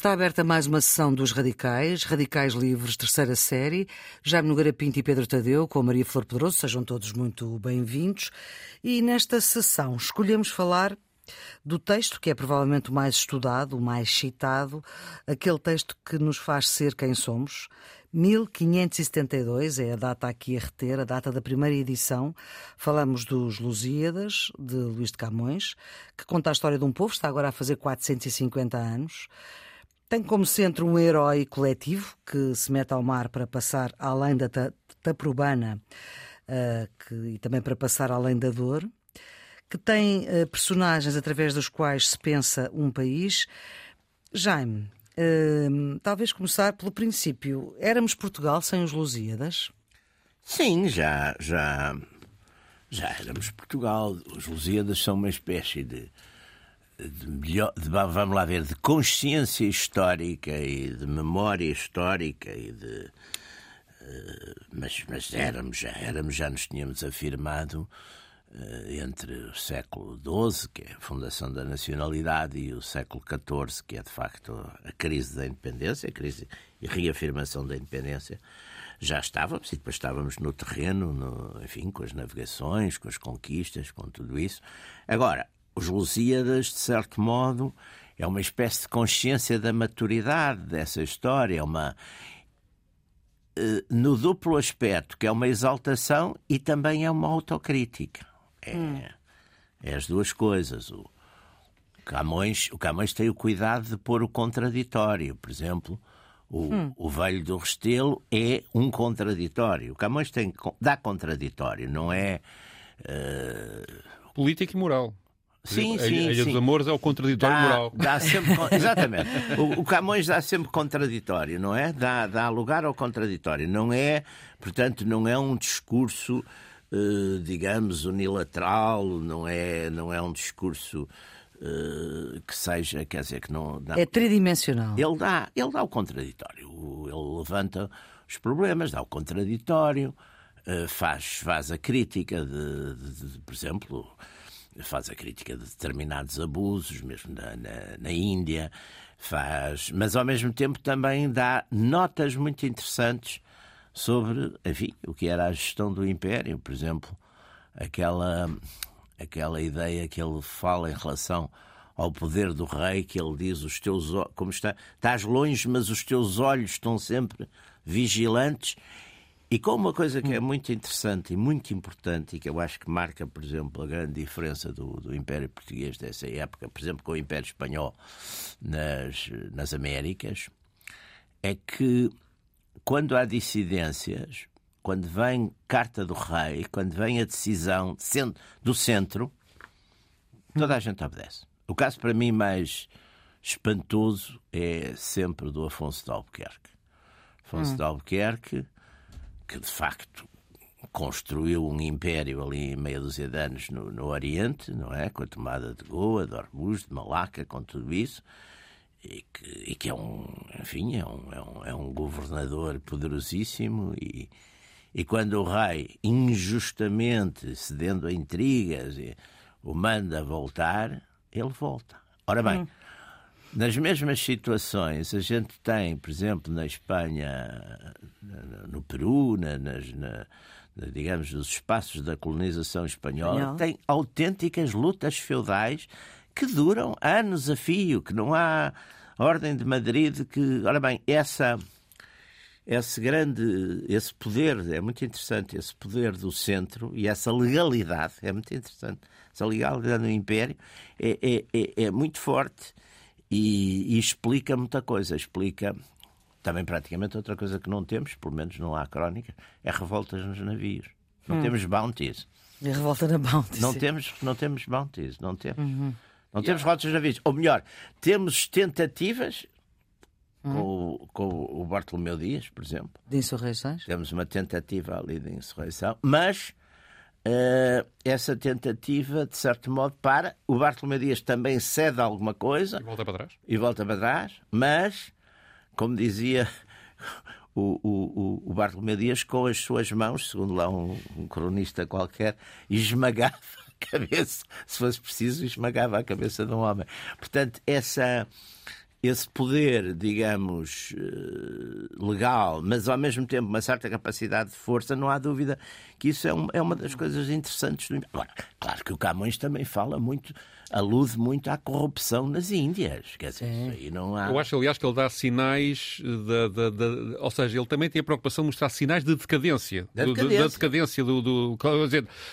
Está aberta mais uma sessão dos Radicais, Radicais Livres, terceira série. Jaime Nogueira Pinto e Pedro Tadeu, com Maria Flor Pedroso, sejam todos muito bem-vindos. E nesta sessão escolhemos falar do texto que é provavelmente o mais estudado, o mais citado, aquele texto que nos faz ser quem somos. 1572 é a data aqui a reter, a data da primeira edição. Falamos dos Lusíadas, de Luís de Camões, que conta a história de um povo, está agora a fazer 450 anos. Tem como centro um herói coletivo que se mete ao mar para passar além da Taprobana uh, que, e também para passar além da dor que tem uh, personagens através dos quais se pensa um país. Jaime, uh, talvez começar pelo princípio. Éramos Portugal sem os Lusíadas? Sim, já, já, já éramos Portugal. Os Lusíadas são uma espécie de, de, de, vamos lá ver, de consciência histórica e de memória histórica e de uh, mas, mas éramos, já éramos, já nos tínhamos afirmado eh, entre o século XII, que é a fundação da nacionalidade, e o século XIV, que é de facto a crise da independência, a crise e reafirmação da independência, já estávamos, e depois estávamos no terreno, no, enfim, com as navegações, com as conquistas, com tudo isso. Agora, os Lusíadas, de certo modo, é uma espécie de consciência da maturidade dessa história, é uma eh, no duplo aspecto, que é uma exaltação e também é uma autocrítica. É, hum. é as duas coisas. O Camões, o Camões tem o cuidado de pôr o contraditório. Por exemplo, o, hum. o velho do Restelo é um contraditório. O Camões tem, dá contraditório, não é. Uh... Político e moral. Sim, a, sim, a Ilha sim. dos Amores é o contraditório dá, moral. Dá sempre, exatamente. O, o, Camões dá sempre contraditório, não é? Dá, dá lugar ao contraditório. Não é, portanto, não é um discurso eh, digamos, unilateral, não é, não é um discurso uh, que seja, quer dizer, que não. É tridimensional. Ele dá, ele dá o contraditório, ele levanta os problemas, dá o contraditório, uh, faz, faz a crítica de, de, de, por exemplo, faz a crítica de determinados abusos, mesmo na, na, na Índia, faz, mas ao mesmo tempo também dá notas muito interessantes sobre, enfim, o que era a gestão do Império, por exemplo, aquela, aquela ideia que ele fala em relação ao poder do rei, que ele diz os teus como está, estás longe, mas os teus olhos estão sempre vigilantes. E com uma coisa que é muito interessante e muito importante e que eu acho que marca, por exemplo, a grande diferença do, do Império Português dessa época, por exemplo, com o Império Espanhol nas, nas Américas, é que quando há dissidências, quando vem carta do rei, quando vem a decisão do centro, toda a gente obedece. O caso para mim mais espantoso é sempre do Afonso de Albuquerque. Afonso hum. de Albuquerque, que de facto construiu um império ali meia dúzia de anos no, no Oriente, não é? Com a tomada de Goa, de Hormuz, de Malaca, com tudo isso e que, e que é um, enfim, é um, é um, é um governador poderosíssimo e, e quando o rei, injustamente, cedendo a intrigas, o manda voltar, ele volta. Ora bem, hum. Nas mesmas situações, a gente tem, por exemplo, na Espanha, no Peru, na, nas, na, digamos, nos espaços da colonização espanhola, Espanhol. tem autênticas lutas feudais que duram anos a fio, que não há Ordem de Madrid que, ora bem, essa esse grande, esse poder, é muito interessante, esse poder do centro e essa legalidade, é muito interessante, essa legalidade do Império é, é, é, é muito forte e, e, explica muita coisa, explica também praticamente outra coisa que não temos, pelo menos não há crónica, é revoltas nos navios. Não hum. temos bounties. E a revolta na bounties. Não temos, não temos bounties, não temos. Uhum. Não temos rotas de navios. Ou melhor, temos tentativas com, o, com o Bartolomeu Dias, por exemplo. De insurreições? Temos uma tentativa ali de insurreição, mas uh, essa tentativa, de certo modo, para. O Bartolomeu Dias também cede alguma coisa. E volta para trás. E volta para trás, mas, como dizia o, o, o Bartolomeu Dias, com as suas mãos, segundo lá um, um cronista qualquer, esmagava cabeça, se fosse preciso, esmagava a cabeça de um homem. Portanto, essa, esse poder, digamos, eh, legal, mas ao mesmo tempo uma certa capacidade de força, não há dúvida que isso é, um, é uma das coisas interessantes. Do... Agora, claro que o Camões também fala muito, alude muito à corrupção nas Índias. Quer dizer, isso aí não há. Eu acho, aliás, que ele dá sinais da, da, da- Ou seja, ele também tem a preocupação de mostrar sinais de decadência. Da Do- do- decadência. da decadência do. do-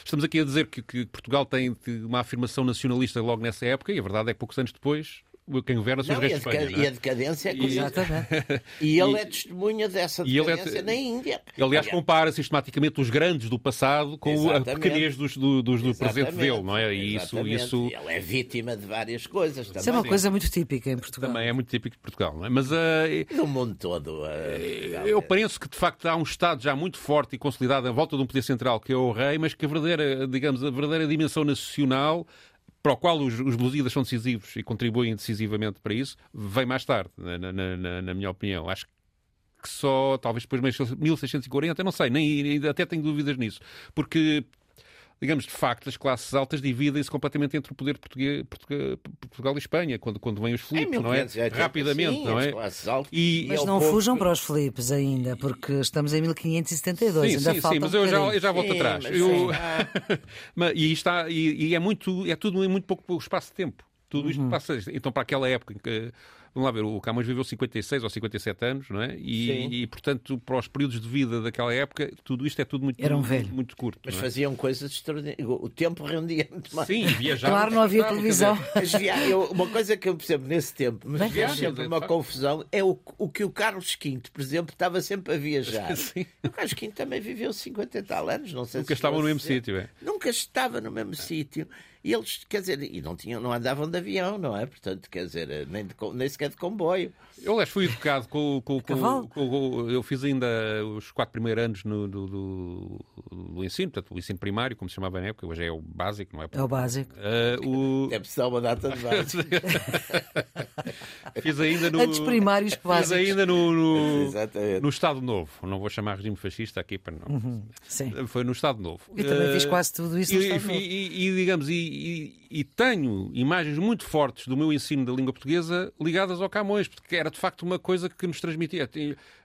estamos aqui a dizer que, que Portugal tem uma afirmação nacionalista logo nessa época e a verdade é que poucos anos depois quem governa são os Não, e, a reis de Espanha. não é? e a decadência é E- curiosa. Exatamente. E ele E- é testemunha dessa e ele é- decadência na Índia. Ele, aliás, compara sistematicamente os grandes do passado com a Exatamente. pequenez dos, do, dos- do presente dele, não é? E isso, exatamente. isso E Ele é vítima de várias coisas Isso é também. uma coisa muito típica em Portugal. também é muito típico de Portugal, não é? Mas ah, No mundo todo. eh, Portugal Eu é- penso que de facto há um Estado já muito forte e consolidado à volta de um poder central que é o rei, mas que a verdadeira, digamos, a verdadeira dimensão nacional para o qual os, os Lusíadas são decisivos e contribuem decisivamente para isso, vem mais tarde, na, na- na- na minha opinião. Acho que só, talvez depois de 1640, eu não sei, nem- até tenho dúvidas nisso. Porque, digamos, de facto, as classes altas dividem-se completamente entre o poder português, Portugal, Portugal e Espanha, quando, quando vêm os Filipes, não é? 1580, Rapidamente, sim, não é? altas. E, Mas não povo fujam para os Filipes ainda, porque estamos em 1572. Sim, ainda sim, falta sim, mas um eu já, eu já volto Sim, atrás. mas Eu- sim, ah, e, está, e, e é muito, é tudo em muito pouco espaço de tempo. Tudo Uhum. isto passa. Então, para aquela época em que. Vamos lá ver, o Camões viveu 56 ou 57 anos, não é? Sim. E, e, portanto, para os períodos de vida daquela época, tudo isto é tudo muito, Era um velho. muito curto. Mas não é? faziam coisas extraordinárias. O tempo rendia muito mais. Sim, viajar. Claro, não havia quer televisão. dizer, via- eu- uma coisa que eu percebo nesse tempo, mas Bem, fez viagens, sempre uma facto. confusão, é o, o que o Carlos V, por exemplo, estava sempre a viajar. Sim. O Carlos V também viveu 50 e tal anos, não sei Nunca se estavam no chegou a mesmo 60. sítio. É. Nunca estava no mesmo sítio. E eles, quer dizer, e não, tinham, não andavam de avião, não é? Portanto, quer dizer, nem, de nem sequer de comboio. Eu, aliás, fui educado com, com, com, com- com- Eu fiz ainda os quatro primeiros anos no- do, do, do ensino, portanto, o ensino primário, como se chamava na época, hoje é o básico, não é? É o básico. Ah, o... Deve ser uma data de base. Fiz ainda no. Antes primários que Fiz básicos. ainda no, no, Exatamente. no Estado Novo. Não vou chamar regime fascista aqui para não. Sim. Foi no Estado Novo. Eu também Eh, fiz quase tudo isso e, no Estado Novo. e- e- e, digamos, e, e- tenho imagens muito fortes do meu ensino da língua portuguesa ligadas ao Camões, porque era de facto uma coisa que nos transmitia.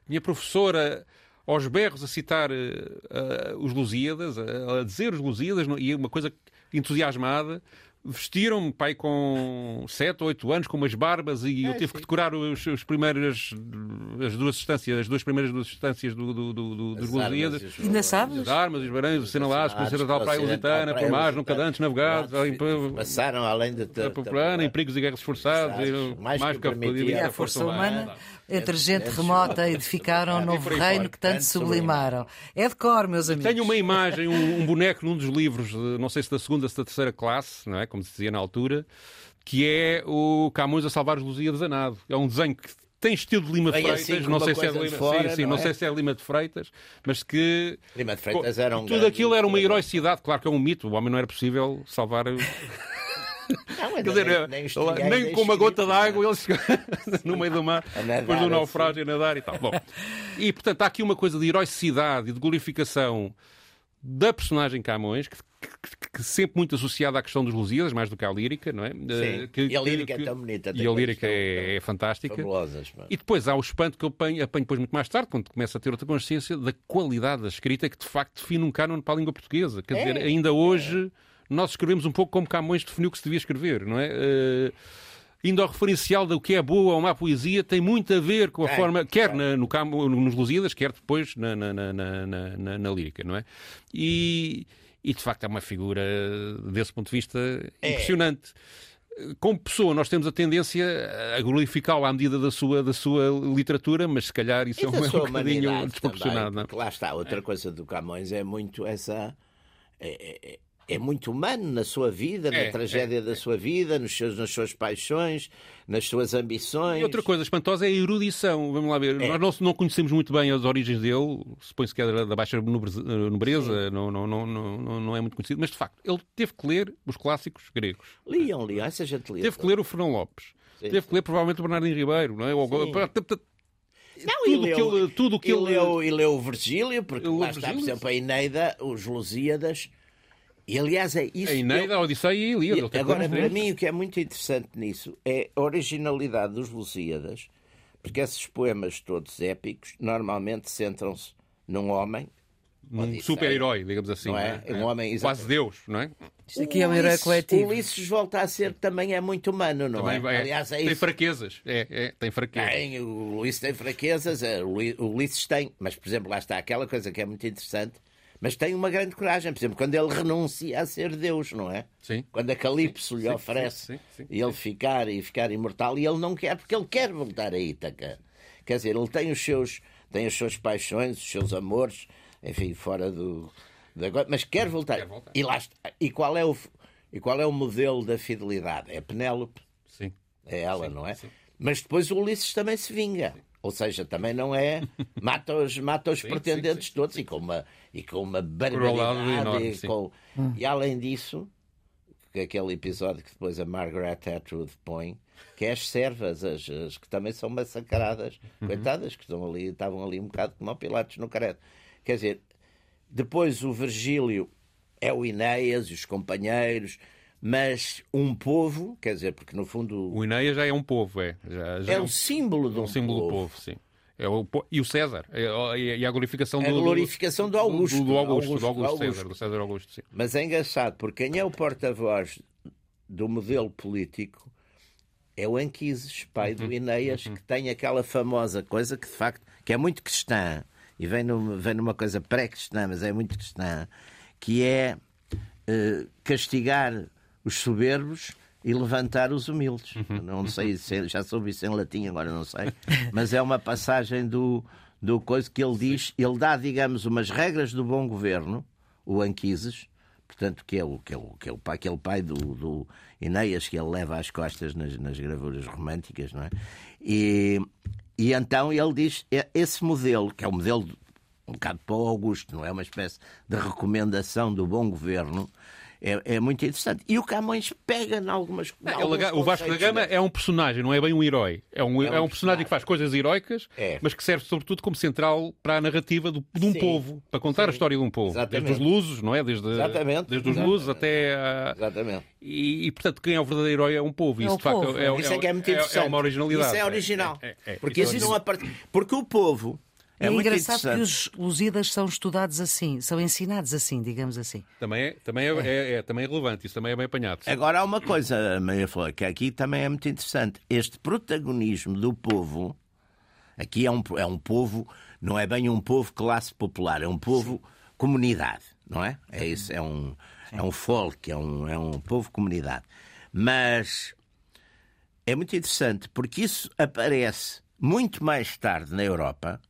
Minha professora aos berros a citar eh, os Lusíadas, a, a dizer os Lusíadas, e uma coisa entusiasmada. Vestiram-me, pai, com 7 ou 8 anos, com umas barbas, e eu tive que decorar os, os primeiros, as duas instâncias, as duas primeiras duas instâncias do, do, do, do- dos Lusíadas. Ainda sabes? As armas, os barões, os sinalados, com a Assinados, ocidental praia lusitana, por lusitana, nunca dantes navegados, Passaram além de a popular, em perigos e guerras forçados, e Mais mais que que a força humana, entre gente Entre- remota, edificaram um E novo reino que tanto sublimaram. É de cor, meus amigos. Tenho uma imagem, um, um boneco num dos livros, de- não sei se da segunda ou se da terceira classe, não é? Como se dizia na altura, que é o Camões a salvar os Lusíadas a nado. É um desenho que tem estilo de Lima de Freitas, assim não sei se é de coisa de Lima, fora, sim, sim, não não é? sei se é de Lima de Freitas, mas que Lima de Freitas era um tudo aquilo era uma heroicidade, claro que é um mito, o homem não era possível salvar Não, Quer dizer, nem- nem, nem com uma gota escrito, d'água ele chegou no meio do mar, depois do assim. naufrágio a nadar e tal. Bom, e portanto há aqui uma coisa de heroicidade e de glorificação da personagem Camões, que, que- que sempre muito associada à questão dos Lusíadas, mais do que à lírica, não é? Eh, que- E a lírica é tão bonita. E a lírica é, é fantástica. Fabulosas. E depois há o espanto que eu apanho, apanho depois muito mais tarde, quando começo a ter outra consciência da qualidade da escrita que de facto define um cânon para a língua portuguesa. Quer É, dizer, ainda hoje nós escrevemos um pouco como Camões definiu que se devia escrever, não é? Eh, Indo ao referencial do que é boa ou má poesia, tem muito a ver com a Tem, forma, quer na- no, Camo- nos Lusíadas, quer depois na, na, na, na, na- lírica, não é? E, e de facto é uma figura, desse ponto de vista, É. impressionante como pessoa, nós temos a tendência a glorificá-lo à medida da sua, da sua literatura, mas se calhar isso E é um, é um sua bocadinho desproporcionado. também, não é? lá está, outra coisa do Camões é muito essa. É, é- é muito humano na sua vida, É, na tragédia da sua vida, nos seus, nas suas paixões, nas suas ambições. E outra coisa espantosa é a erudição. Vamos lá ver. É. Nós não, não conhecemos muito bem as origens dele, supõe-se que é da baixa nobreza, nobreza não, não, não, não, não- é muito conhecido, mas de facto, ele teve que ler os clássicos gregos. Liam, liam, essa gente lia. Teve que ler o Fernão Lopes. Sim, Teve que ler provavelmente o Bernardino Ribeiro, não é? Ou-. Não, tudo e que leu, ele- tudo que e ele- leu, e leu o Virgílio, porque Ele lá está, por exemplo, a Eneida, os Lusíadas, E aliás é isso. A Eneida, a Odisseia e a Ilíada. Agora, para mim, o que é muito interessante nisso é a originalidade dos Lusíadas, porque esses poemas todos épicos normalmente centram-se num homem, Odisseia. super-herói, digamos assim. Não é? não Um homem, Quase exatamente. Deus, não é? Isto aqui é um herói Ulisses- coletivo. Ulisses volta a ser também é muito humano, não Também é? vai- Aliás, é tem isso. fraquezas. É, é, tem fraquezas. Tem, o Ulisses tem fraquezas, é, o Ulisses tem, mas por exemplo, lá está aquela coisa que é muito interessante, mas tem uma grande coragem, por exemplo, quando ele renuncia a ser Deus, não é? Sim. Quando a Calipso lhe Sim, oferece sim, sim, sim. ele ficar e ficar imortal, e ele não quer, porque ele quer voltar a Ítaca. Quer dizer, ele tem os seus, tem as suas paixões, os seus amores, enfim, fora do. go- mas quer voltar. Quer voltar. E, lá está. e qual é o e qual é o modelo da fidelidade? É Penélope. Sim. É ela, Sim, não é? sim. Mas depois o Ulisses também se vinga. Ou seja, também não é. Mata os, mata os Sim, pretendentes sim, sim. todos e com uma, e com uma barbaridade. enorme, e, com- e além disso, que aquele episódio que depois a Margaret Atwood põe, que é as servas, as, as que também são massacradas, Uhum. coitadas, que estão ali, estavam ali um bocado como Pilatos no careto. Quer dizer, depois o Virgílio é o Ineias e os companheiros, mas um povo, quer dizer, porque no fundo O Ineia já é um povo, é. Já, já é o símbolo de um, um símbolo do povo, sim. É o, e o César. É, e a glorificação A do. glorificação do Augusto. Do, do Augusto, Augusto, do Augusto, Augusto. César, do César Augusto, sim. Mas é engraçado, porque quem é o porta-voz do modelo político é o Anquises, pai Uhum, do Ineias, que tem aquela famosa coisa que de facto que é muito cristã e vem, num- vem numa coisa pré-cristã, mas é muito cristã, que é eh, castigar os soberbos e levantar os humildes. Uhum. Não sei, se, já soube isso em latim, agora não sei, mas é uma passagem do, do coisa que ele diz, ele dá, digamos, umas regras do bom governo, o Anquises, portanto, que é, o, que é, o, que é o pai, aquele pai do, do Ineias que ele leva às costas nas, nas gravuras românticas, não é? E, e então ele diz: "É- esse modelo, que é o modelo de- um bocado para o Augusto, não é? Uma espécie de recomendação do bom governo. É, é muito interessante. E o Camões pega em algumas alguns o Vasco da Gama é um personagem, não é bem um herói. É um, é um, um personagem que faz coisas heroicas, É. mas que serve sobretudo como central para a narrativa do- de um Sim, povo, para contar a história de um povo. Exatamente. Desde os lusos, não é? Desde, Exatamente, desde os lusos até a... Exatamente. E, e, portanto, quem é o verdadeiro herói é um povo. É Isso, o de facto, povo. é, Isso é que é muito é, interessante. é uma originalidade. Isso é original. É, é, é. Porque Isso isso não aparte... Porque o povo é, É, muito engraçado que interessante. os Lusíadas são estudados assim, são ensinados assim, digamos assim. Também é, também é, é- é- também é relevante, isso também é bem apanhado. sim. Agora há uma coisa, Maria Flor, que aqui também é muito interessante. Este protagonismo do povo, aqui é um, é um povo, não é bem um povo classe popular, é um povo comunidade, não é? É isso, é um, é um folk, é um, é um povo comunidade. Mas é muito interessante porque isso aparece muito mais tarde na Europa,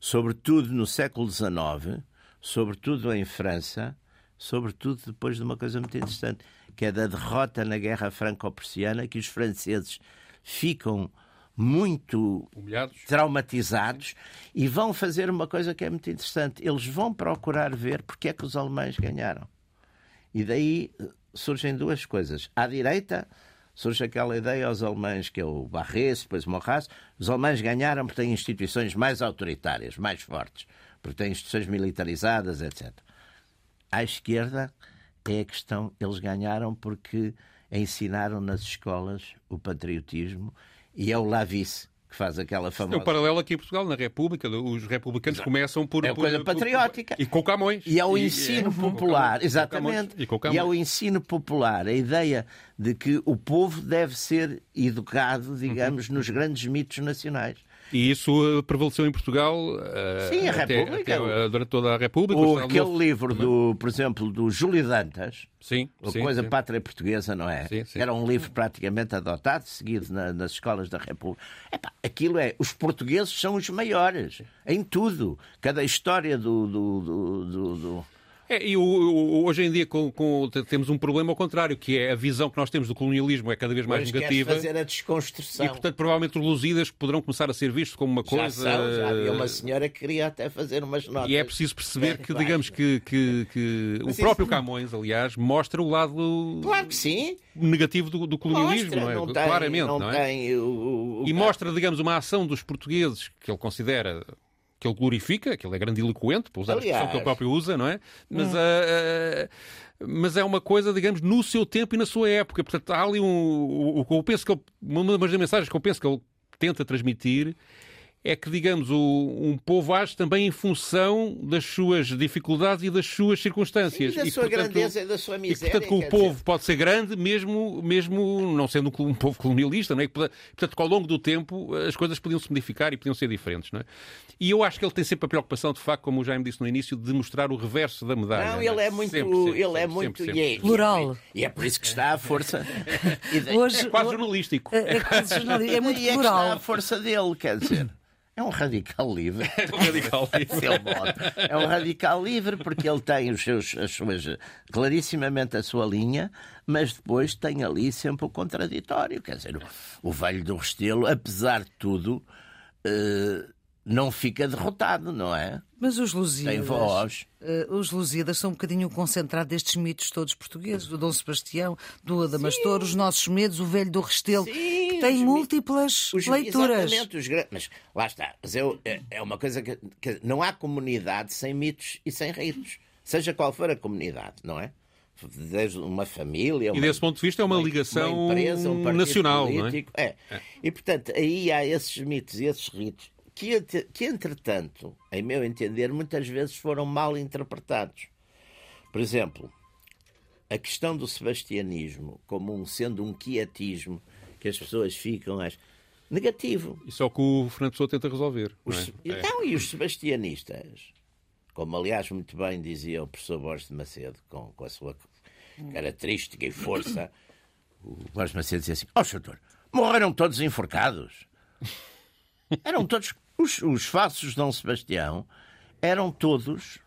sobretudo no século XIX, sobretudo em França, sobretudo depois de uma coisa muito interessante, que é da derrota na Guerra Franco-Prussiana, que os franceses ficam muito Humilhados. traumatizados e vão fazer uma coisa que é muito interessante. Eles vão procurar ver porque é que os alemães ganharam. E daí eh, surgem duas coisas. À direita surge aquela ideia aos alemães que é o Barres, depois o Maurras. Os alemães ganharam porque têm instituições mais autoritárias, mais fortes, porque têm instituições militarizadas, etc. À esquerda é a questão, eles ganharam porque ensinaram nas escolas o patriotismo e é o Lavis que faz aquela É famosa o paralelo aqui em Portugal, na República. Os republicanos começam por. É por- coisa por- patriótica. E com Camões. E ao ensino é, com popular, Camões, exatamente. E com E Camões. ao ensino popular, a ideia de que o povo deve ser educado, digamos, nos grandes mitos nacionais. E isso eh, prevaleceu em Portugal eh, Sim, a até- República. até, eh, durante toda a República. O, aquele Novo- livro, do, por exemplo, do Júlio Dantas, Sim, a sim, coisa sim. pátria portuguesa, não é? Sim, sim. Era um livro praticamente adotado, seguido na- nas escolas da República. Epá, aquilo é, os portugueses são os maiores, em tudo. Cada história do- do- do- do É, e o- o- hoje em dia com- com- te- temos um problema ao contrário, que é a visão que nós temos do colonialismo é cada vez mais queres negativa. fazer a desconstrução. E, portanto, provavelmente os lusíadas poderão começar a ser vistos como uma já coisa. são, já havia uma senhora que queria até fazer umas notas. E é preciso perceber que, Claro. digamos que, que- que o próprio isso- Camões, aliás, mostra o lado Claro que sim. negativo do, do colonialismo, Mostra, não é? não tem, Claramente, não não é? o- o- E mostra, digamos, uma ação dos portugueses que ele considera que ele glorifica, que ele é grandiloquente, para usar a expressão que ele Aliás. próprio usa, não é? Mas, Hum. ah, ah, mas é uma coisa, digamos, no seu tempo e na sua época. Portanto, há ali um. O, o que eu penso que ele, uma das mensagens que eu penso que ele tenta transmitir é que, digamos, o, um povo age também em função das suas dificuldades e das suas circunstâncias. E da E, sua portanto, grandeza e da sua e miséria. portanto, que o povo dizer. pode ser grande, mesmo, mesmo não sendo um povo colonialista, não é? E, Portanto, que ao longo do tempo as coisas podiam se modificar e podiam ser diferentes, não é? E eu acho que ele tem sempre a preocupação, de facto, como o Jaime disse no início, de mostrar o reverso da medalha. Não, não ele é muito. Sempre, sempre, ele é muito. sempre, e é- sempre. Plural. E é por isso que está a força. E Hoje, É quase jornalístico. é, é quase jornalista, é muito daí é que está a plural. força dele, quer dizer. É um radical livre. É um radical. Seu modo. É um radical livre porque ele tem os seus, as suas, clarissimamente a sua linha, mas depois tem ali sempre o contraditório. Quer dizer, o, o velho do Restelo, apesar de tudo, eh, não fica derrotado, não é? Mas os Tem Lusíadas, voz. eh, os Lusíadas são um bocadinho concentrado destes mitos todos portugueses, do Dom Sebastião, do Adamastor, os nossos medos, o velho do Restelo, Sim, que tem múltiplas Os- leituras. Exatamente, os mas lá está. Mas eu- é, é uma coisa que, que não há comunidade sem mitos e sem ritos. Seja qual for a comunidade, não é? Desde uma família. E uma- desse ponto de vista é uma ligação uma empresa, um nacional, não é? político. é? E portanto, aí há esses mitos e esses ritos que, que, entretanto, em meu entender, muitas vezes foram mal interpretados. Por exemplo, a questão do sebastianismo como um, sendo um quietismo que as pessoas ficam às... negativo. Isso é o que o Fernando Pessoa tenta resolver. não Os- é? Então, e os sebastianistas? Como, aliás, muito bem dizia o professor Borges de Macedo, com, com a sua característica e força, o Borges de Macedo dizia assim: Ó, doutor, morreram todos enforcados. Eram todos. Os, os falsos de Dom Sebastião eram todos.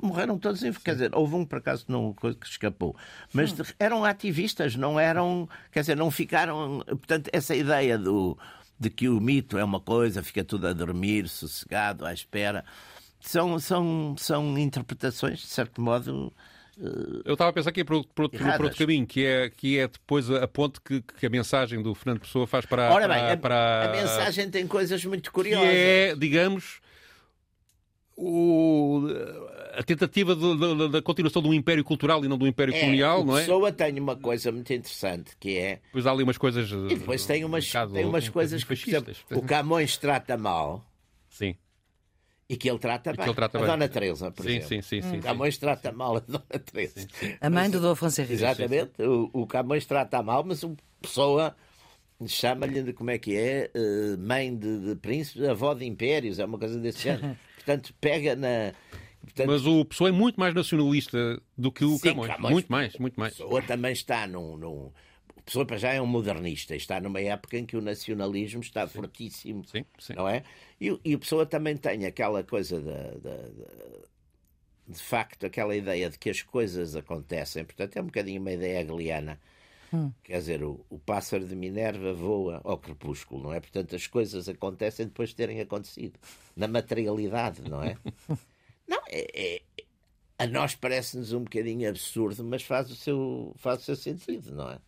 Morreram todos enforcados. Quer dizer, houve um por acaso não, que escapou. Mas de- eram ativistas, não eram. Quer dizer, não ficaram. Portanto, essa ideia do, de que o mito é uma coisa, fica tudo a dormir, sossegado, à espera. São, são, são interpretações, de certo modo. Eu estava a pensar aqui por, outro- caminho, que é, que é depois a, ponte que, que a mensagem do Fernando Pessoa faz para, Ora bem, para, a, para- a mensagem tem coisas muito que curiosas. é, digamos, o- a tentativa da continuação de um império cultural e não de um império colonial, o não é? Pessoa tem uma coisa muito interessante que é. Depois há ali umas coisas. E depois tem umas, um tem umas coisas que, por fascistas. exemplo, o Camões trata mal e que ele trata bem. que ele trata a bem. Dona Teresa, por sim, exemplo. sim, sim, sim, sim. Camões trata mal a Dona Teresa. A mãe do Dom Afonso Henriques. Exatamente. O, o Camões trata mal, mas o Pessoa chama-lhe de como é que é? eh, mãe de, de príncipes, avó de impérios, é uma coisa desse género. Portanto, pega na. Portanto, Mas o Pessoa é muito mais nacionalista do que o Sim, Camões. Camões. Muito mais, muito mais. Pessoa também está num. num... O Pessoa para já é um modernista, está numa época em que o nacionalismo está fortíssimo, Sim, sim. não é? E, o- e o Pessoa também tem aquela coisa da, da- da- de facto, aquela ideia de que as coisas acontecem, portanto é um bocadinho uma ideia hegeliana. Quer dizer, o, o pássaro de Minerva voa ao crepúsculo, não é? Portanto, as coisas acontecem depois de terem acontecido. Na materialidade, não é? Não, é, é- a nós parece-nos um bocadinho absurdo, mas faz o seu, faz o seu sentido, não é?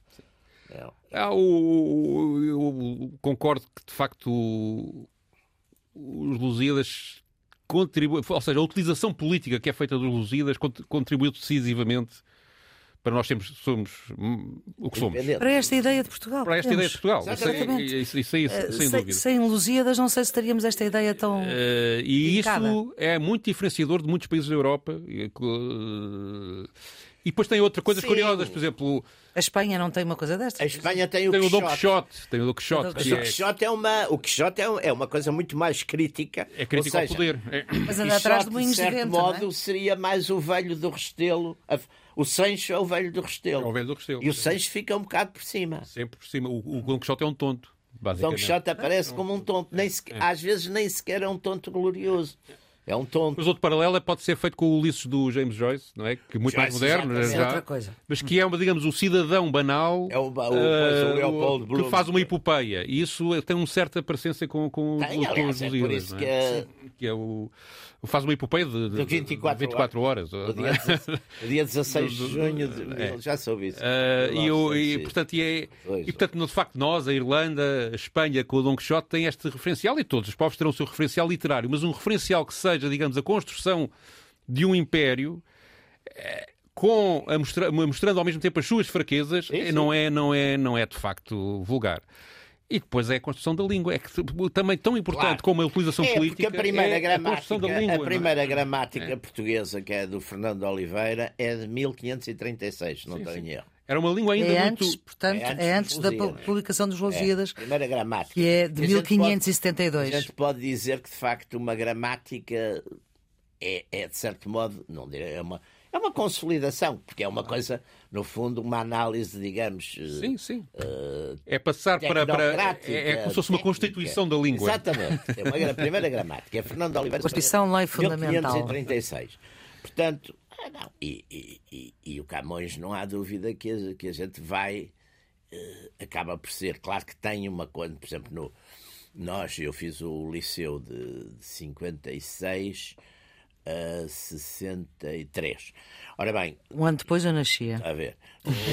É, Ah, o- eu concordo que de facto os Lusíadas contribuem, ou seja, a utilização política que é feita dos Lusíadas cont- contribuiu decisivamente para nós sermos somos o que somos. Para esta ideia de Portugal. Para esta temos. ideia de Portugal. Isso, Exatamente. isso, isso aí, Eh, sem sem, sem Lusíadas, não sei se teríamos esta ideia tão. Eh, e Indicada. isso é muito diferenciador de muitos países da Europa. Eh, e depois tem outras coisas Sim. curiosas, por exemplo, A Espanha não tem uma coisa destas? A Espanha tem o tem o Dom Quixote. Tem o Dom Quixote, que Mas o é, Quixote é uma, o Quixote é, é uma coisa muito mais crítica. é crítico ao poder. É. Mas anda atrás de moinhos de de certo vento. não é? modo, seria mais o velho do Restelo. O Sancho é o velho do Restelo. É o velho do Restelo. E o Sancho fica um bocado por cima. Sempre por cima. O, o Dom Quixote é um tonto, Dom. Quixote aparece como um tonto. Nem sequer- Às vezes nem sequer é um tonto glorioso. É um tonto. Mas outro paralelo é, pode ser feito com o Ulisses do James Joyce, não é? Que é muito mais moderno, exatamente. já, É outra coisa. mas que é, uma, digamos, o cidadão banal É o- o- pois, o Leopold que faz uma epopeia. E isso tem uma certa parecência com, com, Tem, com aliás, os é por Lusíadas, isso não que é? é- que é o faz uma epopeia de, de, De 24 de 24 horas. O não dia, é? 16 o dia 16 de junho, de, já soube isso. Ah, e, eu- e, 1906. portanto, e, é- Pois. e, portanto, no- de facto, nós, a Irlanda, a Espanha, com o Dom Quixote, tem este referencial e todos os povos terão o seu referencial literário, mas um referencial que seja, digamos, a construção de um império eh, com a mostra- mostrando ao mesmo tempo as suas fraquezas, Sim, sim. Não, é, não, é, não é de facto vulgar. E depois é a construção da língua. É que também tão importante Claro. como a utilização É, política porque a primeira é a gramática, da língua. a é? primeira gramática portuguesa, que é do Fernando Oliveira, é de 1536, se não tenho erro. Era uma língua ainda É muito... antes, portanto, É antes é antes da Lusíadas. publicação dos Lusíadas, Primeira gramática. que é de E a gente pode- 1572. A gente pode dizer que, de facto, uma gramática é, é, de certo modo, não direi, é uma, é uma consolidação, porque é uma coisa, no fundo, uma análise, digamos. eh, Sim, sim. eh, É passar para... para é, é como se fosse uma constituição da língua. Exatamente. É uma gra- primeira gramática. É Fernando Oliveira. Constituição, lei fundamental. 1536. Portanto, ah, não. E, e- e- e o Camões, não há dúvida que a, que a gente vai. eh, acaba por ser. Claro que tem uma coisa, por exemplo, no, nós, eu fiz o liceu de, de 56 a 63. Ora bem, Um ano depois eu nascia. a ver,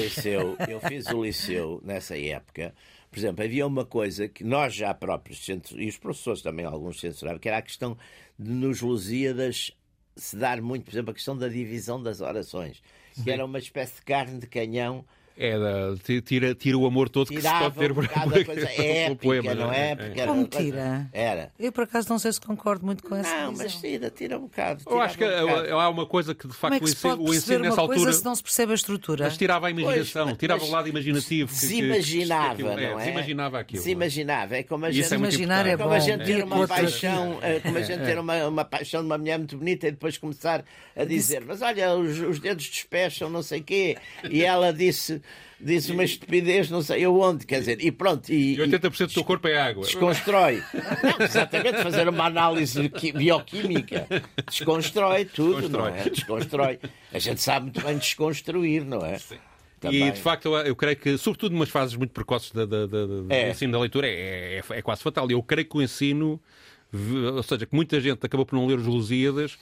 liceu, eu fiz o liceu nessa época. Por exemplo, havia uma coisa que nós já próprios, e os professores também, alguns censuravam, que era a questão de nos Lusíadas se dar muito, por exemplo, a questão da divisão das orações, que era uma espécie de carne de canhão É, tira, tira o amor todo que se tirava pode ter um por coisa por épica, poema, não é? Porque era Como tira? Era. Eu, por acaso, não sei se concordo muito com essa Não, visão. mas tira, tira um bocado. Eu acho que tirava um há uma coisa que de Como é facto que o se pode ensino, o ensino nessa coisa altura se não se percebe a estrutura? mas tirava a imaginação, Pois, tirava o lado imaginativo. que- que- Desimaginava, que- que- é, não é? Aquilo. Desimaginava. É como a Isso gente... é Imaginar é como a bom. gente ter É. uma paixão, é, como a gente ter uma, paixão de uma mulher muito bonita e depois começar a dizer, mas olha, os, os dedos despecham, não sei quê. E ela disse, disse uma estupidez, não sei eu onde, quer dizer, e pronto. E, E 80% do teu corpo é água. desconstrói. Não, exatamente, fazer uma análise bioquímica. Desconstrói tudo, não é? Desconstrói. A gente sabe muito bem desconstruir, não é? E Também. de facto, eu, creio que, sobretudo numas fases muito precoces da, da- da- da- do É. ensino da leitura, é, é- é quase fatal. Eu creio que o ensino, ou seja, que muita gente acabou por não ler os Lusíadas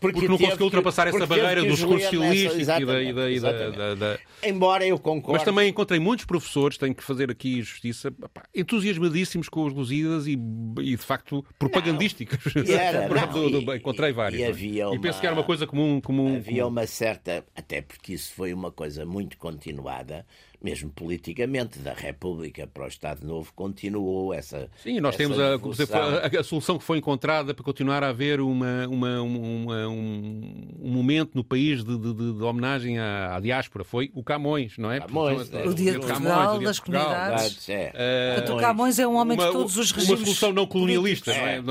porque, não teve conseguiu ultrapassar essa porque barreira que do os discurso ler nessa- estilístico e da- e da- e da- da- Embora eu concorde. Mas também encontrei muitos professores, tenho que fazer aqui justiça, pá, entusiasmadíssimos com os Lusíadas e, e, de facto propagandísticos. E era, não, do- do- encontrei vários. e não é? havia E penso uma- que era uma coisa comum. comum, Havia comum. uma certa, até porque isso foi uma coisa muito continuada, mesmo politicamente, da República para o Estado Novo, continuou essa. Sim, nós essa temos a, a- a solução que foi encontrada para continuar a haver uma, uma- uma- um, um momento no país de, de- de- de homenagem à, à diáspora. Foi o Camões, não é? Camões, Portanto, é. O Dia de Camões, Portugal, o Dia das de Portugal. comunidades. É. Portanto, o Camões é um homem de uma, todos os uma regimes. solução não colonialista, não é? É.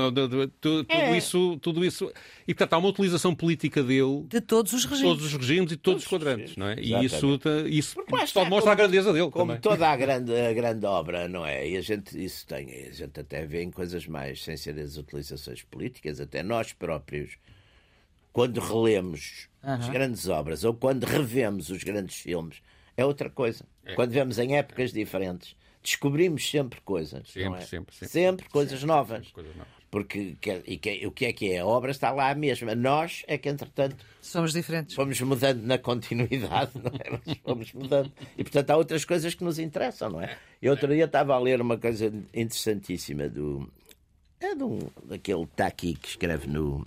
Tudo, É. isso, tudo isso. E portanto há uma utilização política dele De todos os de regimes. todos os regimes e de todos os quadrantes, não é? E isso, isso só está, demonstra a grandeza dele Como também. toda a grande, a grande obra, não é? E a gente, isso tem, a gente até vê em coisas mais, sem ser as utilizações políticas, até nós próprios, quando relemos as grandes obras ou quando revemos os grandes filmes, é outra coisa. Quando vemos em épocas diferentes, descobrimos sempre coisas. não Sempre, é? sempre, sempre. coisas novas. Coisas novas. Porque que- e que- o que é que é? A obra está lá mesma. Nós é que, entretanto, Somos diferentes. fomos mudando na continuidade, não é? Mas fomos mudando. E, portanto, há outras coisas que nos interessam, não é? E outro dia estava a ler uma coisa interessantíssima do... É de um, daquele Taki que escreve no...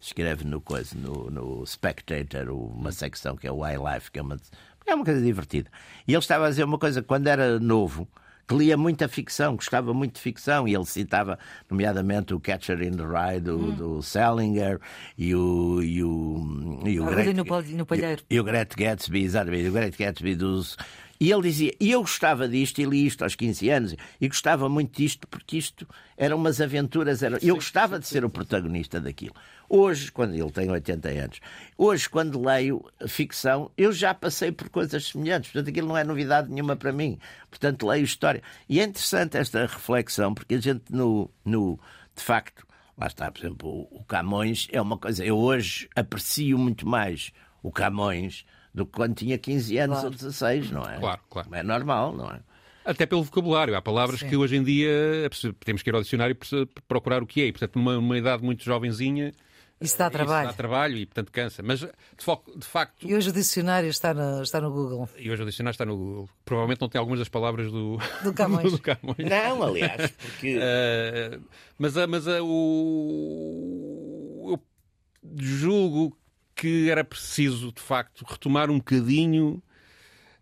Escreve no coisa, no, no Spectator, uma secção que é o Life, que é uma, é uma coisa divertida. E ele estava a dizer uma coisa, quando era novo, que lia muita ficção, gostava muito de ficção, e ele citava, nomeadamente, o Catcher in the Rye do, do Salinger e o. E o, e o Orelha no no Palheiro. e o Grant Gatsby, exatamente, o Grant Gatsby dos. E ele dizia, e eu gostava disto, e li isto aos 15 anos, e gostava muito disto, porque isto eram umas aventuras, era... eu gostava de ser o protagonista daquilo. Hoje, quando ele tem 80 anos, hoje, quando leio ficção, eu já passei por coisas semelhantes, portanto, aquilo não é novidade nenhuma para mim. Portanto, leio história. E é interessante esta reflexão, porque a gente, no, no de facto, lá está, por exemplo, o Camões é uma coisa. Eu hoje aprecio muito mais o Camões do que quando tinha 15 anos Claro. ou 16, não é? Claro, claro. É normal, não é? Até pelo vocabulário. Há palavras Sim. que hoje em dia é temos que ir ao dicionário para procurar o que é. E, portanto, numa, numa idade muito jovenzinha. Isso dá Isso trabalho. dá trabalho e, portanto, cansa. Mas, de, de facto, E hoje o dicionário está no, está no Google. e hoje o dicionário está no Google. Provavelmente não tem algumas das palavras do, Do Camões. do Camões. Não, aliás, porque. Eh, mas a- mas a- o, eu julgo que era preciso, de facto, retomar um bocadinho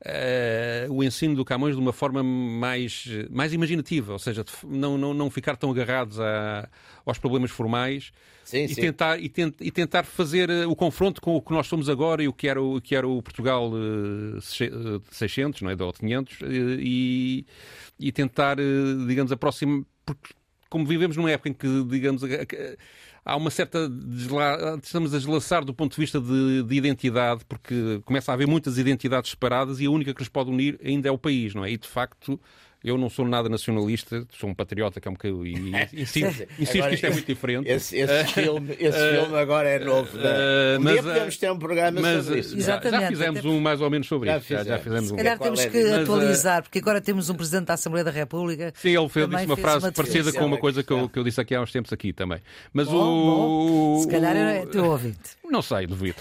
eh, o ensino do Camões de uma forma mais, mais imaginativa, ou seja, de não, não, não ficar tão agarrados a- aos problemas formais Sim, e, sim. tentar, e, tent- e tentar fazer eh, o confronto com o que nós somos agora e o que era o, que era o Portugal se- eh, de 600, não é? ou 500, eh, e, e tentar, digamos, aproximar. Porque, como vivemos numa época em que, digamos, há uma certa. Estamos a deslaçar do ponto de vista de, de identidade, porque começa a haver muitas identidades separadas e a única que nos pode unir ainda é o país, não é? E, de facto. Eu não sou nada nacionalista, sou um patriota, que é um bocadinho. E, e insisto, insisto Agora, que isto é muito diferente. Esse, esse filme, esse filme agora é novo. não é? eh, um mas, dia eh, podemos ter um programa Mas sobre eh, isso. já, Exatamente. já fizemos um mais ou menos sobre Já isso. Já, já fizemos. fizemos Se um. calhar temos que Mas, atualizar, porque agora temos um Presidente da Assembleia da República. Sim, ele fez, disse uma fez frase uma parecida com uma coisa que eu, que eu disse aqui há uns tempos aqui também. Mas Bom, o. bom. Se calhar é teu ouvinte. Não sei, duvido.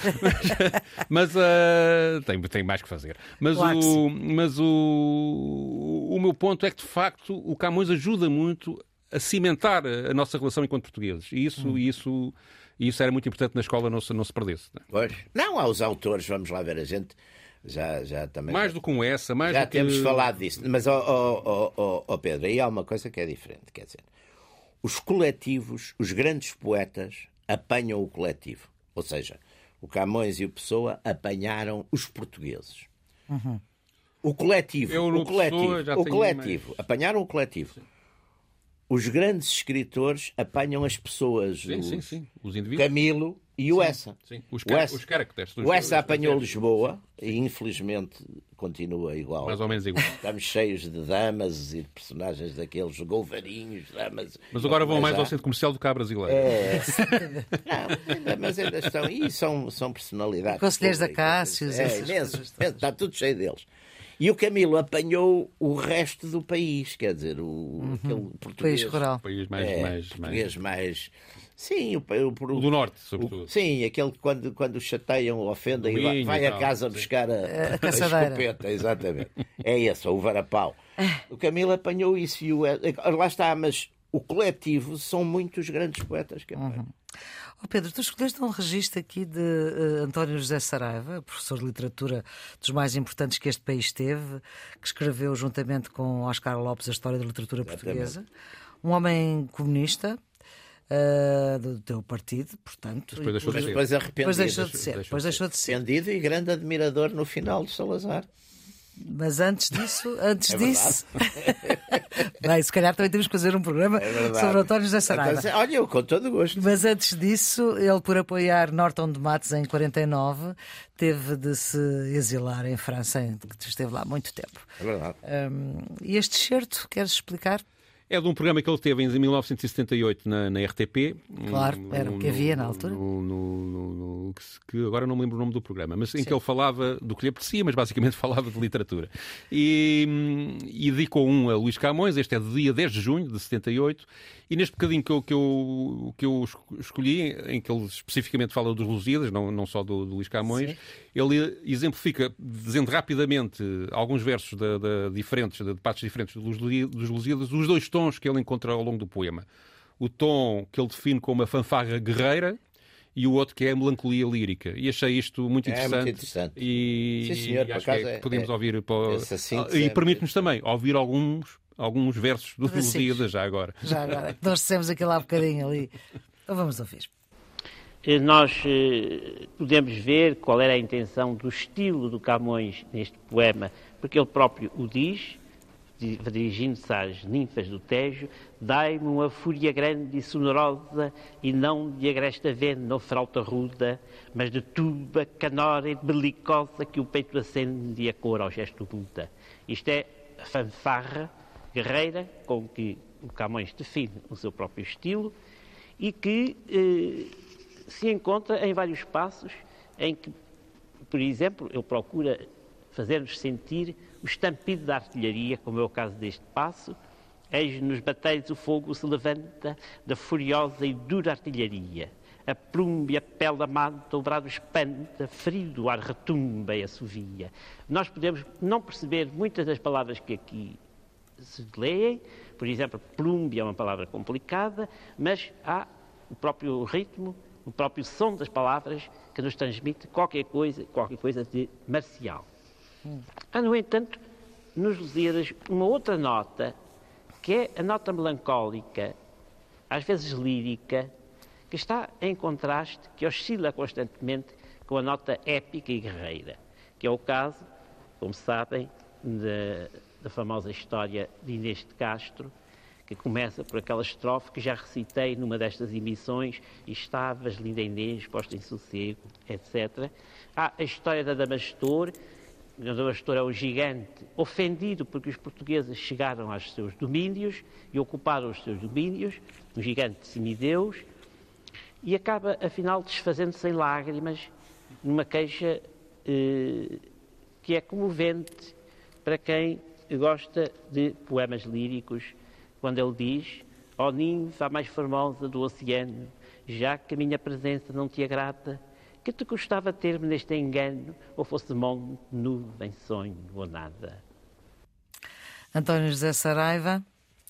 Mas, mas, ah, tem, tem mais que fazer. Mas, Claro que o, mas o, o meu ponto é que, de facto, o Camões ajuda muito a cimentar a nossa relação enquanto portugueses. E isso, Hum. isso, isso era muito importante na escola, não se, não se perdesse. Pois. Não, há os autores, vamos lá ver, a gente já, já também. Mais do que um essa, mais já do que... temos falado disso. Mas, ó, ó, ó, Pedro, aí há uma coisa que é diferente. Quer dizer, os coletivos, os grandes poetas apanham o coletivo. Ou seja, o Camões e o Pessoa apanharam os portugueses. O coletivo, Eu, o coletivo, o coletivo, mais- apanharam o coletivo. Os grandes escritores apanham as pessoas. Sim, o sim, sim. Os indivíduos. Camilo e o Essa. Sim. Os, O car Essa- os caracteres. os- O Essa os apanhou. Lisboa e infelizmente continua igual. Mais ou menos igual. Estamos cheios de damas e de personagens daqueles golvarinhos, damas. Mas agora vão mais há- ao centro comercial do cá brasileiro. É. Não, mas ainda estão. E são, são personalidades. Conselheiros da. Cássios, É, imenso, Está tudo cheio deles. E o Camilo apanhou o resto do país, quer dizer, o, aquele português. País rural. O país mais. é, mais, português mais. Sim, o, o, O do norte, o- sobretudo. sim, aquele que quando, quando o chateiam, ofendem, Do e vai, vai a casa sim. buscar a, a, caçadeira. escopeta, exatamente. É esse, o varapau. O Camilo apanhou isso e o, lá está, mas o coletivo são muitos grandes poetas que apanham. Oh Pedro, tu escolheste um registro aqui de eh, António José Saraiva, professor de literatura dos mais importantes que este país teve, que escreveu juntamente com Oscar Lopes a história da literatura portuguesa. Um homem comunista. eh, do teu partido, portanto. Depois deixou de e- ser. Depois arrependido. Depois deixou de ser. Depois de deixou de ser. Arrependido e grande admirador no final de Salazar. Mas antes disso, antes É disso. Bem, se calhar também temos que fazer um programa É sobre António José Saraiva. Então, olha, eu com todo o gosto. Mas antes disso, ele, por apoiar Norton de Matos em 49, teve de se exilar em França, que esteve lá muito tempo. É verdade. Hum, e este certo, queres explicar? É de um programa que ele teve em 1978 na, na RTP. Claro, Um- era o que havia na altura. no- no- no- que agora não me lembro o nome do programa, mas em que ele falava do que lhe aprecia, mas basicamente falava de literatura. E, hum, e dedicou um a Luís Camões, este é do dia 10 de junho de 78, e neste bocadinho que eu, que eu, que eu esco- escolhi, em que ele especificamente fala dos Lusíadas, não, não só do, do Luís Camões, Sim. ele exemplifica, dizendo rapidamente alguns versos da- da- diferentes, de, partes diferentes dos, dos Lusíadas, os dois tons que ele encontra ao longo do poema. O tom que ele define como a fanfarra guerreira e o outro que é a melancolia lírica. E achei isto muito É muito interessante. interessante. E, Sim, senhor, e acho que é é- que podemos é- ouvir. para- e é- permite-nos também ouvir alguns, alguns versos dos Pedacinhos. Lusíadas já agora. Já agora, que nós dissemos aquilo há bocadinho ali. Então vamos ouvir. Eh, Nós eh, podemos ver qual era a intenção do estilo do Camões neste poema, porque ele próprio o diz, di- dirigindo-se às ninfas do Tejo, dai-me uma fúria grande e sonorosa, e não de agresta vena ou frauta ruda, mas de tuba, canora e belicosa que o peito acende e a cor ao gesto muda. Isto é a fanfarra guerreira com que o Camões define o seu próprio estilo, e que eh, se encontra em vários passos em que, por exemplo, ele procura fazer-nos sentir o estampido da artilharia, como é o caso deste passo. Eis nos batéis o fogo se levanta da furiosa e dura artilharia. A plumbe, a pele amada, o brado espanta, ferido o ar retumba e assovia. Nós podemos não perceber muitas das palavras que aqui se leem, por exemplo, plumbe é uma palavra complicada, mas há o próprio ritmo, o próprio som das palavras que nos transmite qualquer coisa, qualquer coisa de marcial. Há, no entanto, nos Lusíadas uma outra nota, que é a nota melancólica, às vezes lírica, que está em contraste, que oscila constantemente com a nota épica e guerreira, que é o caso, como sabem, da, da famosa história de Inês de Castro, que começa por aquela estrofe que já recitei numa destas emissões, estavas, linda Inês, posta em sossego, etc. Há a história da Damastor, o Damastor é um gigante ofendido porque os portugueses chegaram aos seus domínios e ocuparam os seus domínios, um gigante semideus, e acaba, afinal, desfazendo-se em lágrimas numa queixa eh, que é comovente para quem gosta de poemas líricos, quando ele diz: Ó oh, ninfa mais formosa do oceano, já que a minha presença não te agrada, que te custava ter-me neste engano, ou fosse monte, nuvem, sonho ou nada. António José Saraiva,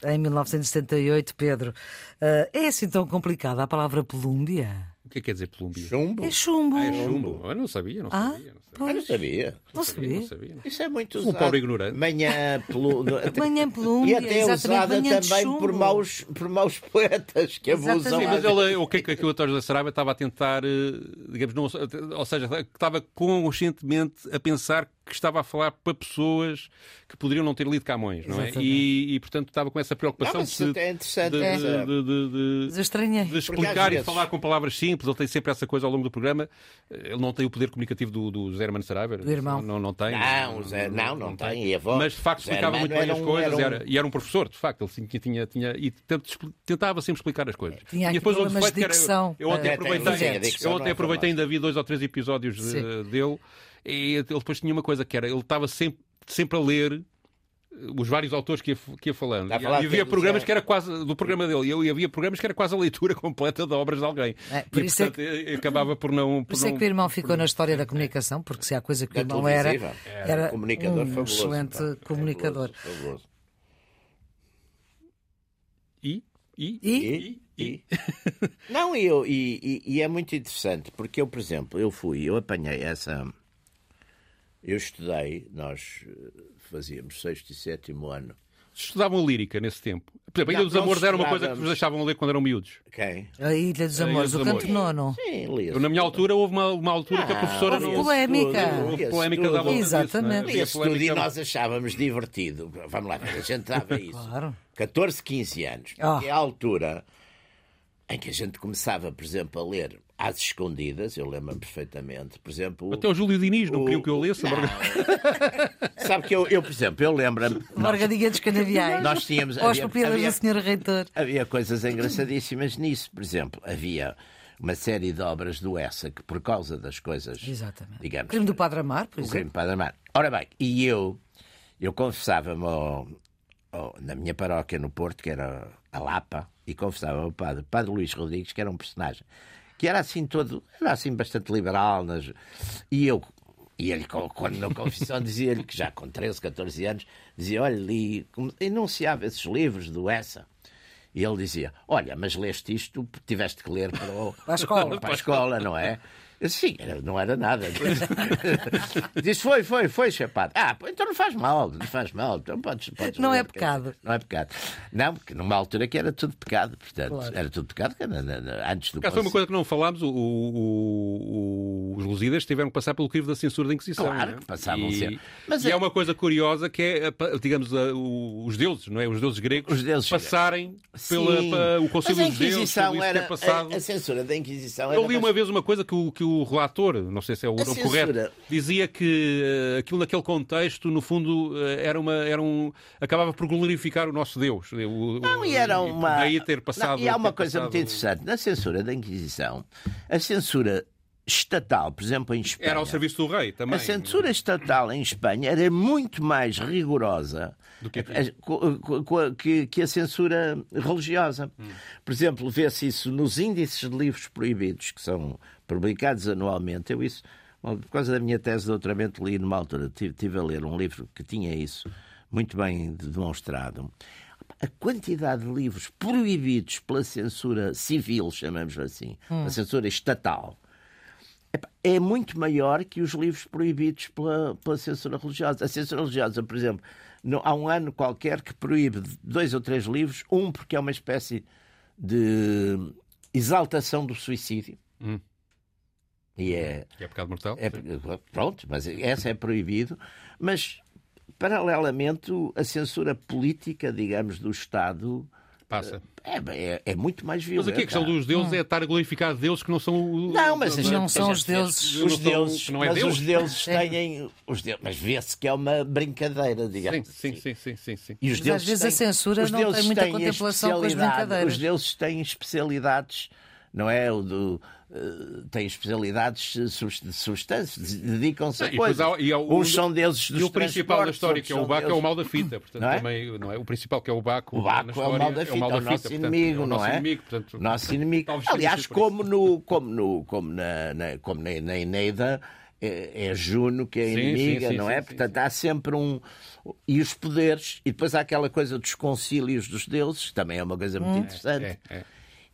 em 1978, Pedro, uh, é assim tão complicada a palavra pelúmbia? O que é que quer dizer pelúmbia? Chumbo. É chumbo. Ah, é chumbo. Eu não sabia, não Ah, sabia. Não sabia. Eu não sabia. Não sabia. Não sabia. Isso é muito Um usado. pobre ignorante. Manhã pelu... Manhã E pelúmbia, até é usada também por maus, por maus poetas que abusam. Sim, mas ele, o que é que, que o António José Saraiva estava a tentar, eh, digamos, não, ou seja, que estava conscientemente a pensar que estava a falar para pessoas que poderiam não ter lido Camões, não é? E, e, portanto estava com essa Não, preocupação de, até é interessante. de, essa- de- de- de- eu de Porque explicar e falar com palavras simples. Ele tem sempre essa coisa ao longo do programa. Ele não tem o poder comunicativo do, do José Hermano Saraiva. Do irmão. Não, não tem. Não, Zé, não, não tem. E a voz? Mas de facto Zé explicava muito bem as um- coisas. era um- Era, e era um professor, de facto. Ele tinha, tinha, tinha e tent- tentava sempre explicar as coisas. Tinha e depois outro problemas defeito de que era- dicção. Eu ontem É, tem, aproveitei, dicção eu não ontem é aproveitei ainda vi dois ou três episódios de- Sim. dele e ele depois tinha uma coisa que era, ele estava sempre, sempre a ler os vários autores que ia, que ia falando. E, havia programas Zé- que era quase do programa dele. E eu- e havia programas que era quase a leitura completa de obras de alguém. É, por e isso é portanto eu acabava por não. Por isso é não- que o irmão ficou na história da comunicação, porque se há coisa que o irmão era, era Um comunicador um fabuloso, excelente pá. comunicador. Fabuloso, fabuloso. E? E? E? E? E? Não, eu, e, e- e é muito interessante, porque eu, por exemplo, eu fui, eu apanhei essa. Eu estudei, nós eh, fazíamos sexto e sétimo ano. Estudavam lírica nesse tempo. Por exemplo, a Ilha dos Amores era uma coisa que vos deixavam ler quando eram miúdos. Quem? A Ilha dos Amores, dos o canto nono. Sim, lia na minha altura houve uma, uma altura que a Ah, professora houve polémica. Houve polémica da é? Exatamente. Esse tudo e polémica- nós achávamos divertido. Vamos lá a gente dava isso. Claro. 14, 15 anos. Ah. É a altura em que a gente começava, por exemplo, a ler às escondidas, eu lembro-me perfeitamente. Por exemplo. Até o Júlio Diniz não o- queriam que eu lesse. Não. agora- Sabe que eu, eu, por exemplo, eu lembro-me. Morgadinha dos Canaviais. Nós tínhamos- Ou as pupilas havia- do Sr. Reitor. Havia coisas engraçadíssimas nisso. Por exemplo, havia uma série de obras do Essa que, por causa das coisas. Exatamente. Digamos, Crime do Padre Amar, por o crime exemplo. de Padre Amaro. Ora bem, e eu, eu confessava-me ao- ao- na minha paróquia no Porto, que era a Lapa, e confessava ao padre, padre Luís Rodrigues, que era um personagem, que era assim todo, era assim bastante liberal, nas- e eu, e ele, quando na confissão dizia-lhe que já com 13, 14 anos, dizia, olha, li, enunciava esses livros do Essa, e ele dizia, olha, mas leste isto, tiveste que ler para, o- Para a escola. para a escola, não é? Eu disse, Sim, era- não era nada. Disse, foi, foi, foi, chapado. Ah, então não faz mal, não faz mal. Então podes, podes Não é pecado. Não é pecado. Não, porque numa altura que era tudo pecado, portanto, Claro. era tudo pecado antes do Cá foi uma coisa que não falámos. O, o, o os Lusíadas tiveram que passar pelo crivo da censura da Inquisição. Claro é? que passavam e, sempre. Mas e é... é- uma coisa curiosa que é, digamos, a- o- os deuses, não é? Os deuses gregos Os deuses passarem pela, pa- o a dos Deuses, era, passado. a, a censura da Inquisição Eu era li uma vez uma coisa que o, que o relator, não sei se é o, o correto, dizia que eh, aquilo naquele contexto, no fundo, eh, era uma, era um, acabava por glorificar o nosso Deus. O- Não, o- e era uma. Daí ter passado. Não, e há uma coisa passado- muito interessante. Na censura da Inquisição, a censura estatal, por exemplo, em Espanha. Era ao serviço do rei também. A censura estatal em Espanha era muito mais rigorosa Do que a- que, que a censura religiosa. Hum. Por exemplo, vê-se isso nos índices de livros proibidos, que são publicados anualmente. Eu isso, por causa da minha tese de doutoramento, li numa altura, tive, tive a ler um livro que tinha isso muito bem demonstrado. A quantidade de livros proibidos pela censura civil, chamamos assim, a censura estatal, é muito maior que os livros proibidos pela, pela censura religiosa. A censura religiosa, por exemplo, não- há um ano qualquer que proíbe dois ou três livros, um porque é uma espécie de exaltação do suicídio. Hum. E é, Que é pecado mortal. é- sim. pronto, mas essa é proibido. Mas, paralelamente, a censura política, digamos, do Estado Passa. é, é, é muito mais Mas violenta. aqui a questão dos deuses é estar a glorificar deuses que não são. Não, mas a gente- Não a são gente os deuses. Não Os deuses, não é mas Deus. os deuses têm. Os deuses, mas vê-se que é uma brincadeira, Sim, digamos. sim, assim. sim, sim, sim, sim. E os Mas deuses às vezes a têm- censura os não tem muita a contemplação com as brincadeiras. Os deuses têm especialidades, não é? O do, eh, têm especialidades eh, de substâncias, dedicam-se a coisas. há- e há o- Uns são deuses dos E o principal da história, que é o Baco, é o deuses- mal da fita. Portanto, Não é? também, não é? O principal, que é o Baco. O Baco é o história, mal da fita, é o nosso portanto, inimigo, é o não é? inimigo, portanto, Nosso inimigo. Aliás, como, no, como, no, como, na, na- como na, na Eneida, é, é Juno que é Sim, inimiga, sim, sim, não é? Portanto, há sempre um. E os poderes, e depois há aquela coisa dos concílios dos deuses, que também é uma coisa muito interessante. É, é.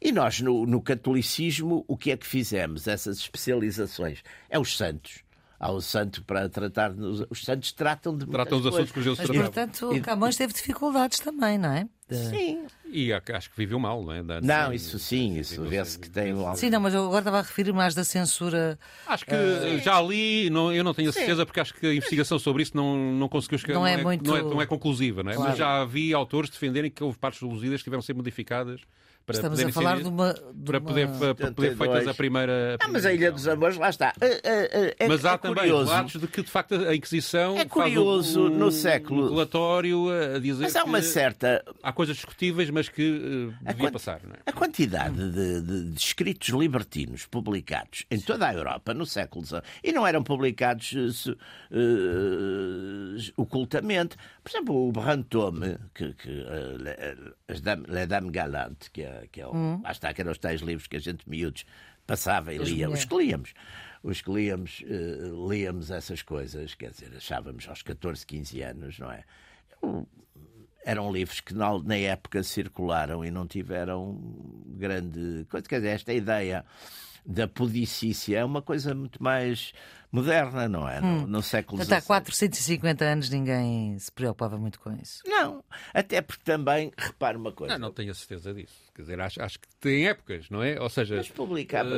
E nós, no, no catolicismo, o que é que fizemos? Essas especializações. É os santos. Há o santo para tratar. nos- Os santos tratam de. Tratam os assuntos que os Mas, portanto, Camões teve dificuldades também, não é? De- Sim. E acho que viveu mal, não é? Da- Não, sim, isso sim, isso vê-se que tem um Sim, não, mas eu agora estava a referir mais da censura. Acho que já li, não, eu não tenho a certeza, porque acho que a investigação sobre isso não, não conseguiu chegar. Não é muito- não, é, não é conclusiva, não é? Claro. Mas já vi autores defenderem que houve partes reluzidas que tiveram de ser modificadas para Estamos a falar ser, de uma. de para uma- poder, para poder 72. feitas a primeira. Ah, mas a Ilha dos Amores, lá está. É, é, é, Mas há é também curioso. relatos de que, de facto, a Inquisição É faz curioso, um, no século- um relatório a dizer Mas há uma que certa. há coisas discutíveis, mas que eh, devia quant- passar, não é? A quantidade de, de- de escritos libertinos publicados em toda a Europa no século XIX e não eram publicados su- eh, ocultamente. Por exemplo, o Brantôme, que, que, eh, le- as Dame- Les Dames Galantes, que é, que é o, lá está, que eram os tais livros que a gente miúdos passava e lia, os que líamos. Os que líamos, eh, líamos essas coisas, quer dizer, achávamos aos 14, 15 anos, não é? Eu- eram livros que na, na época circularam e não tiveram grande coisa. Quer dizer, esta ideia da pudicícia é uma coisa muito mais moderna, não é? No, no século Portanto, há XVI. 450 anos ninguém se preocupava muito com isso. Não, até porque também, repara uma coisa. Não, não tenho a certeza disso. Quer dizer, acho, acho que tem épocas, não é? Ou seja, Mas publicava-se,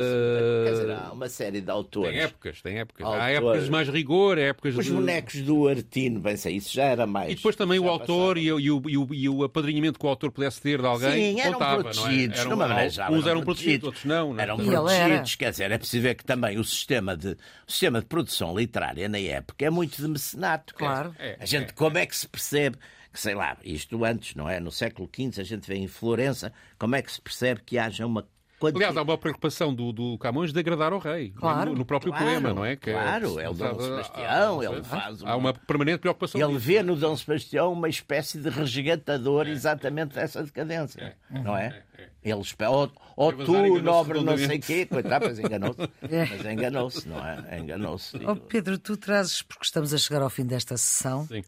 quer dizer, há uma série de autores. tem épocas, tem épocas. Há épocas de mais rigor, há épocas Os de... bonecos do Artino, bem sei, isso já era mais. E depois também já o autor e, o- e o, e, o, e o apadrinhamento que o autor pudesse ter de alguém Sim, eram contava, protegidos, não é? maneira geral, uns eram protegidos, outros não. não é? Eram ele era. protegidos, quer dizer, é preciso ver que também o sistema de, o sistema de produção literária na época é muito de mecenato. Claro. É, a gente, é, como é que se percebe que, sei lá, isto antes, não é? No século XV a gente vê em Florença, como é que se percebe que haja uma quantidade. Aliás, há uma preocupação do, do Camões de agradar ao rei. Claro. No, no próprio Claro, poema, não é? Que claro, é o Dom Sebastião, ele faz Há uma permanente preocupação. Ele disso. vê no Dom Sebastião uma espécie de resgatador exatamente dessa decadência, não é? Ele espera, ou, ou Mas tu, nobre não sei quê, coitado, mas enganou-se. Mas enganou-se, não é? Enganou-se. Oh, Pedro, tu trazes, porque estamos a chegar ao fim desta sessão, Sim.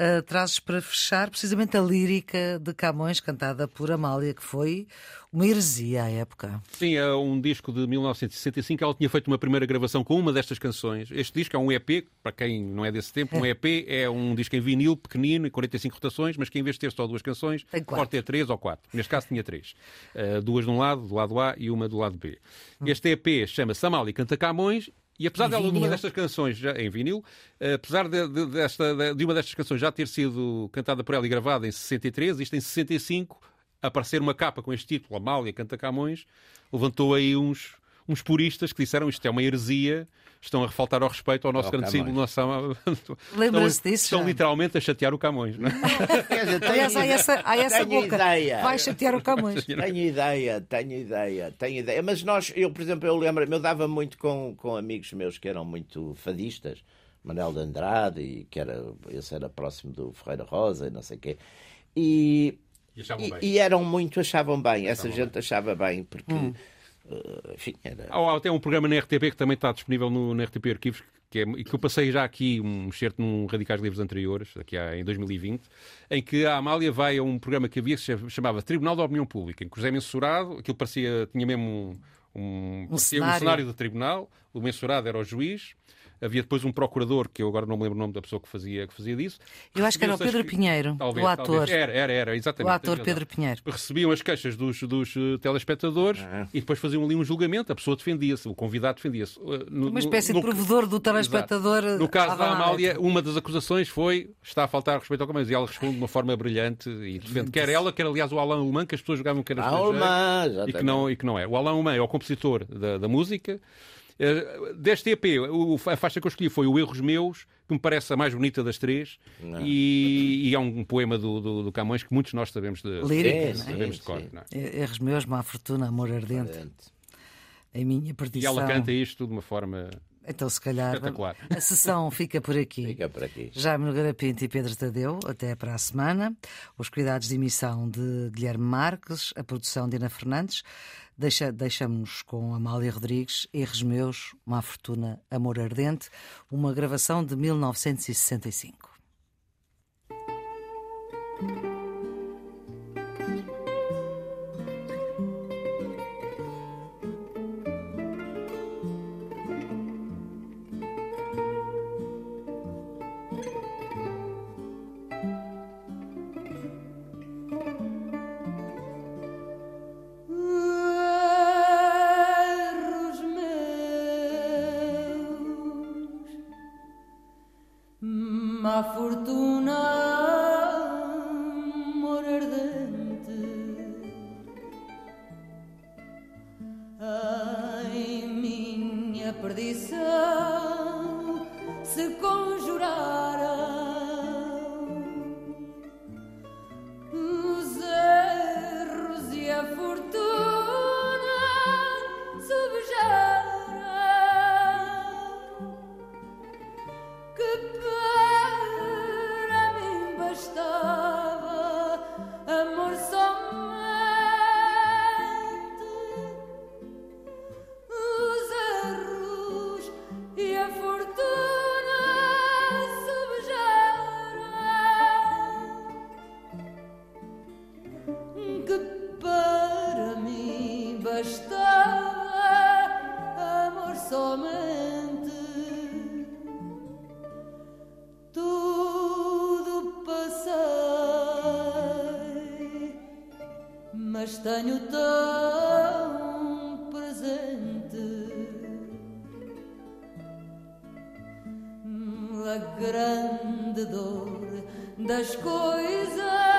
Ah, trazes para fechar precisamente a lírica de Camões, cantada por Amália, que foi uma heresia à época. Sim, é um disco de 1965. Ela tinha feito uma primeira gravação com uma destas canções. Este disco é um EP, para quem não é desse tempo, um EP é um disco em vinil, pequenino, 45 rotações, mas que em vez de ter só duas canções, pode ter três ou quatro. Neste caso tinha três. Uh, duas de um lado, do lado A, e uma do lado B. Este EP chama-se Amália Canta Camões E apesar de uma destas canções, já, em vinil, apesar de, de- desta, de, de uma destas canções já ter sido cantada por ela e gravada em 63, isto em 65, aparecer uma capa com este título, Amália canta Camões, levantou aí uns, uns puristas que disseram isto é uma heresia, estão a refaltar ao respeito ao nosso Ao grande símbolo. Nossa... Lembra-se estão, disso, Estão já? literalmente a chatear o Camões, não é? Quer dizer, tenho Aliás, há ideia- essa, há essa tenho boca. ideia. Vai chatear o Camões. Tenho ideia, tenho ideia, tenho ideia. Mas nós, eu, por exemplo, eu lembro, eu dava muito com, com amigos meus que eram muito fadistas, Manuel de Andrade, e que era, esse era próximo do Ferreira Rosa e não sei o quê. E, E achavam e, bem. e eram muito, achavam bem, essa gente achava bem, porque, eh, enfim, era. Há até um programa na RTP que também está disponível no, na RTP Arquivos, que, é, e que eu passei já aqui um excerto num Radicais Livres anteriores, aqui há, em 2020, em que a Amália vai a um programa que havia que se chamava Tribunal da Opinião Pública, em que o José Mensurado, aquilo parecia, tinha mesmo um, um, parecia um cenário. cenário do tribunal, o Mensurado era o juiz, havia depois um procurador, que eu agora não me lembro o nome da pessoa que fazia, que fazia disso. Eu acho que era o Pedro Pinheiro, Talvez, o talvez. ator. Era, era, era, O exatamente. ator tens Pedro Pinheiro. recebiam as queixas dos, dos eh, telespectadores e depois faziam ali um julgamento. A pessoa defendia-se, o convidado defendia-se. No- Uma espécie no- de provedor do telespectador. Exato. No caso da. Amália, uma das acusações foi está a faltar respeito ao Camões. E ela responde de uma forma brilhante e defende quer ela, quer aliás o Alain Alemã, que as pessoas jogavam que era Ah, estrangeiro Alemã, e que, não, e que não é. O Alain Alemã é o compositor da, da música. Eh, Deste EP, o- a faixa que eu escolhi foi o Erros Meus, que me parece a mais bonita das três, e, e é um poema do, do, do Camões que muitos nós sabemos de, Lírica, é? sabemos de cor. é? Erros meus, má fortuna, amor ardente, em minha E perdição. ela canta isto de uma forma. Então, se calhar, a sessão fica por aqui. Fica por aqui. Jaime Nogueira Pinto e Pedro Tadeu, até para a semana. Os cuidados de emissão de Guilherme Marques, a produção de Ana Fernandes. Deixa, deixamos com Amália Rodrigues, Erros Meus, Má Fortuna, Amor Ardente, uma gravação de 1965. A grande dor das coisas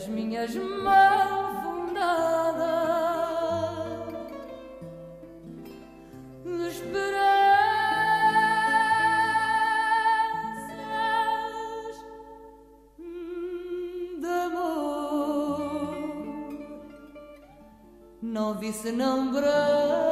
As minhas malfundadas esperanças de amor. Não vi senão branco.